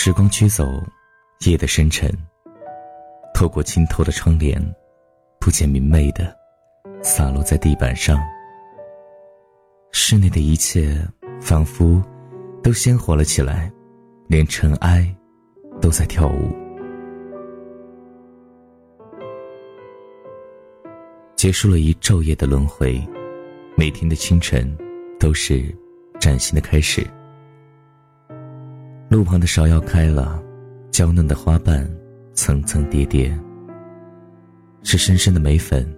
时光驱走夜的深沉，透过清透的窗帘，不见明媚的洒落在地板上。室内的一切仿佛都鲜活了起来，连尘埃都在跳舞。结束了一昼夜的轮回，每天的清晨都是崭新的开始。路旁的芍药开了，娇嫩的花瓣层层叠叠，是深深的眉粉。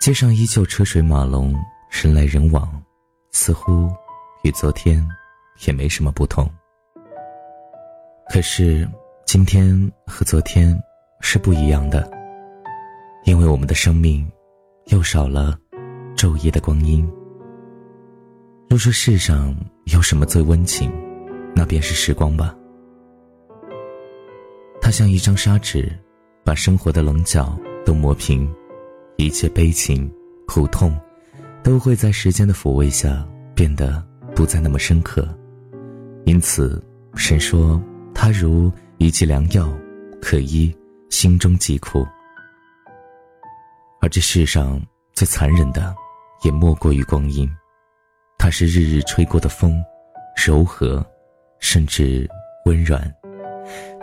街上依旧车水马龙，人来人往，似乎与昨天也没什么不同。可是今天和昨天是不一样的，因为我们的生命又少了昼夜的光阴。若说世上有什么最温情，那便是时光吧。它像一张砂纸，把生活的棱角都磨平，一切悲情、苦痛，都会在时间的抚慰下变得不再那么深刻。因此，神说它如一剂良药，可医心中疾苦。而这世上最残忍的，也莫过于光阴。它是日日吹过的风，柔和。甚至温软，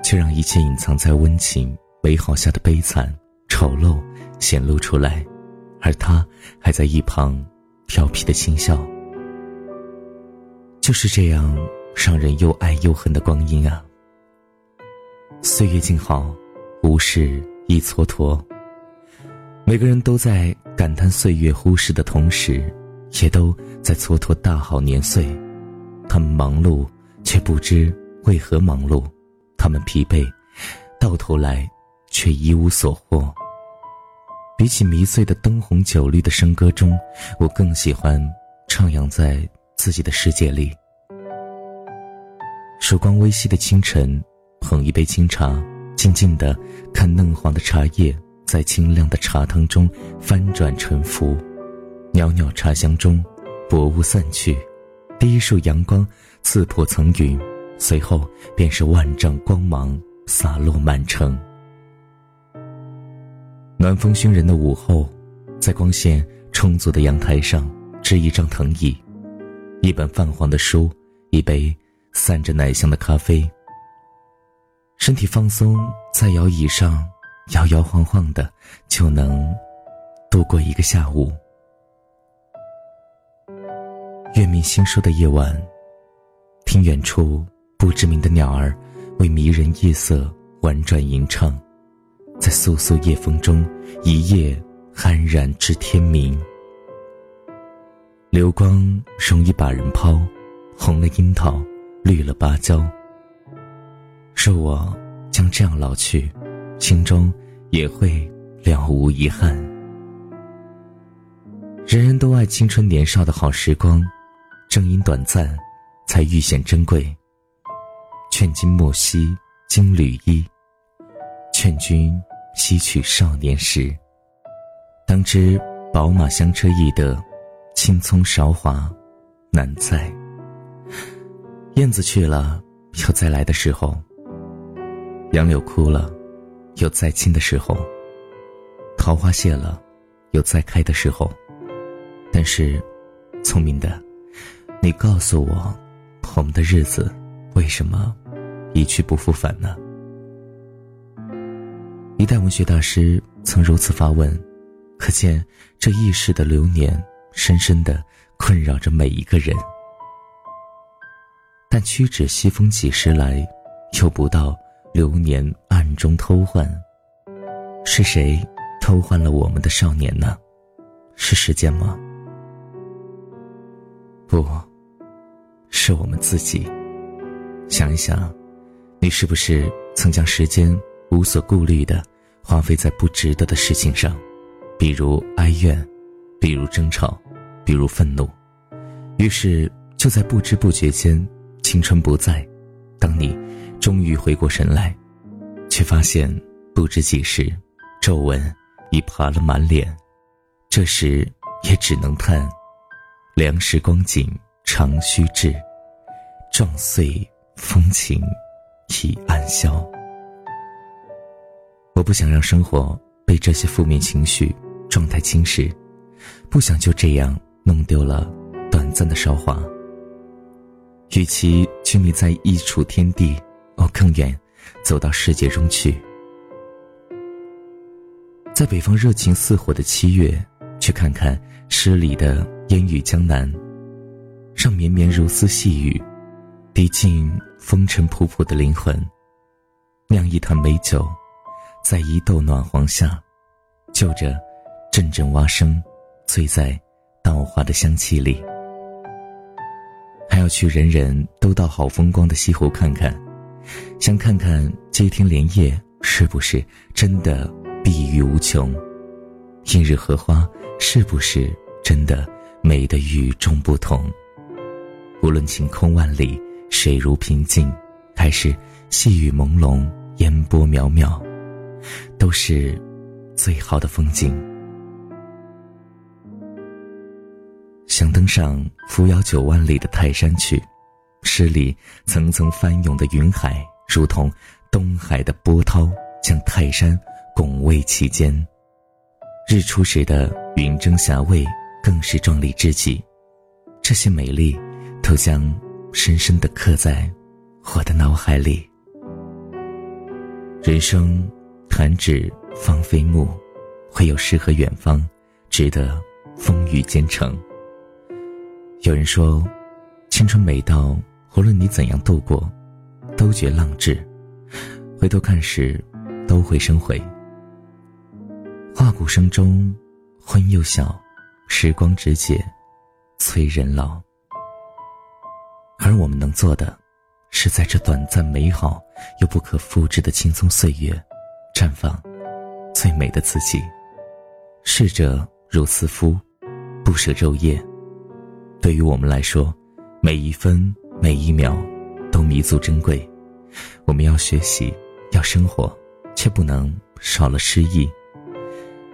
却让一切隐藏在温情美好下的悲惨、丑陋显露出来，而他还在一旁调皮的轻笑。就是这样让人又爱又恨的光阴啊！岁月静好，无事一蹉跎。每个人都在感叹岁月忽逝的同时，也都在蹉跎大好年岁。他们忙碌。却不知为何忙碌，他们疲惫，到头来却一无所获。比起迷醉的灯红酒绿的笙歌中，我更喜欢徜徉在自己的世界里。曙光微曦的清晨，捧一杯清茶，静静的看嫩黄的茶叶在清亮的茶汤中翻转沉浮，袅袅茶香中，薄雾散去。第一束阳光刺破层云，随后便是万丈光芒洒落满城。暖风熏人的午后，在光线充足的阳台上，支一张藤椅，一本泛黄的书，一杯散着奶香的咖啡。身体放松，在摇椅上摇摇晃晃的，就能度过一个下午。月明星疏的夜晚，听远处不知名的鸟儿为迷人夜色婉转吟唱，在簌簌夜风中，一夜酣然至天明。流光容易把人抛，红了樱桃，绿了芭蕉。若我将这样老去，心中也会了无遗憾。人人都爱青春年少的好时光。正因短暂，才愈显珍贵。劝君莫惜金缕衣，劝君惜取少年时。当知宝马香车易得，青葱韶华难再。燕子去了，有再来的时候；杨柳枯了，有再青的时候；桃花谢了，有再开的时候。但是，聪明的。你告诉我，我们的日子为什么一去不复返呢？一代文学大师曾如此发问，可见这一世的流年深深的困扰着每一个人。但屈指西风几时来，又不到流年暗中偷换。是谁偷换了我们的少年呢？是时间吗？不。是我们自己。想一想，你是不是曾将时间无所顾虑的花费在不值得的事情上，比如哀怨，比如争吵，比如愤怒？于是就在不知不觉间，青春不在。当你终于回过神来，却发现不知几时，皱纹已爬了满脸。这时也只能叹：良时光景长须滞。撞碎风情已暗消。我不想让生活被这些负面情绪状态侵蚀，不想就这样弄丢了短暂的韶华。与其拘泥在一处天地，我更愿走到世界中去。在北方热情似火的七月，去看看诗里的烟雨江南，让绵绵如丝细雨，滴进风尘仆仆的灵魂。酿一坛美酒，在一豆暖黄下，就着阵阵蛙声，醉在稻花的香气里。还要去人人都到好风光的西湖看看，想看看接天莲叶是不是真的碧玉无穷，映日荷花是不是真的美得与众不同。无论晴空万里，水如平静，还是细雨朦胧，烟波渺渺，都是最好的风景。想登上扶摇九万里的泰山去，诗里层层翻涌的云海，如同东海的波涛，将泰山拱卫其间。日出时的云蒸霞蔚，更是壮丽至极。这些美丽，都将深深的刻在我的脑海里。人生弹指芳菲木，会有诗和远方，值得风雨兼程。有人说，青春美到无论你怎样度过，都觉浪掷；回头看时，都会生悔。画鼓声中，昏又晓，时光直解，催人老。而我们能做的，是在这短暂美好又不可复制的青葱岁月，绽放最美的自己。逝者如斯夫，不舍昼夜。对于我们来说，每一分每一秒都弥足珍贵。我们要学习，要生活，却不能少了诗意。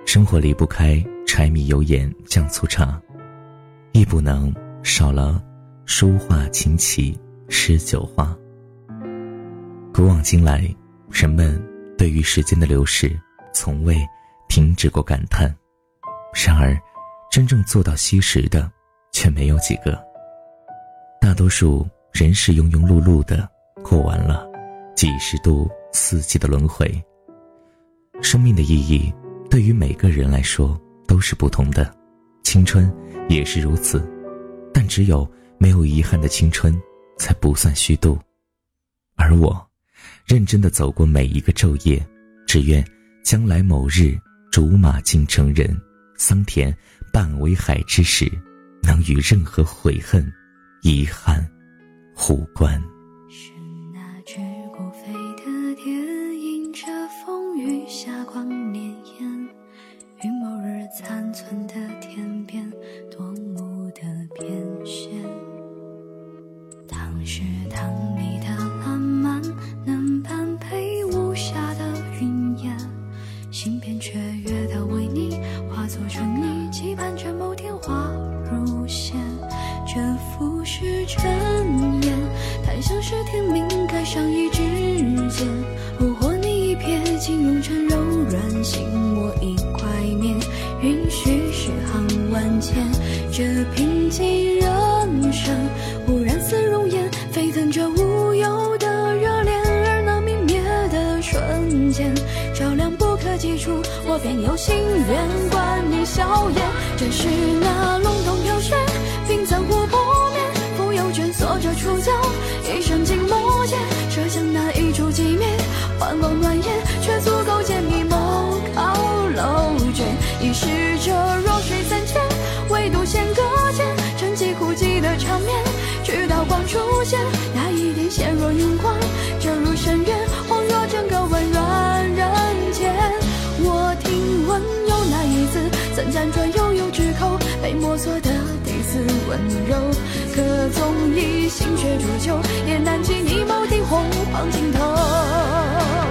生活离不开柴米油盐酱醋茶，亦不能少了书画琴棋诗酒花。古往今来，人们对于时间的流逝，从未停止过感叹。然而，真正做到惜时的。却没有几个。大多数人是庸庸碌碌的过完了几十度四季的轮回。生命的意义对于每个人来说都是不同的，青春也是如此。但只有没有遗憾的青春，才不算虚度。而我，认真的走过每一个昼夜，只愿将来某日竹马竟成人，桑田半为海之时。能与任何悔恨、遗憾无关。行万千。这平静人生，忽然似熔岩，沸腾着无忧的热恋，而那泯灭的瞬间，照亮不可及处，我便有心愿观你笑颜。这是那笼统。冰残湖泊面，浮游卷锁着触角，一生静默间，设想那一烛寂灭，幻光暖眼，却足够解密谋靠楼卷。已逝场面，直到光出现，那一点纤弱荧光，坠入深渊，恍若整个温软人间。我听闻有那一字，曾辗转悠悠之口，被摸索的第四。温柔，可纵以心血煮酒，也难及你眸底红黄尽头。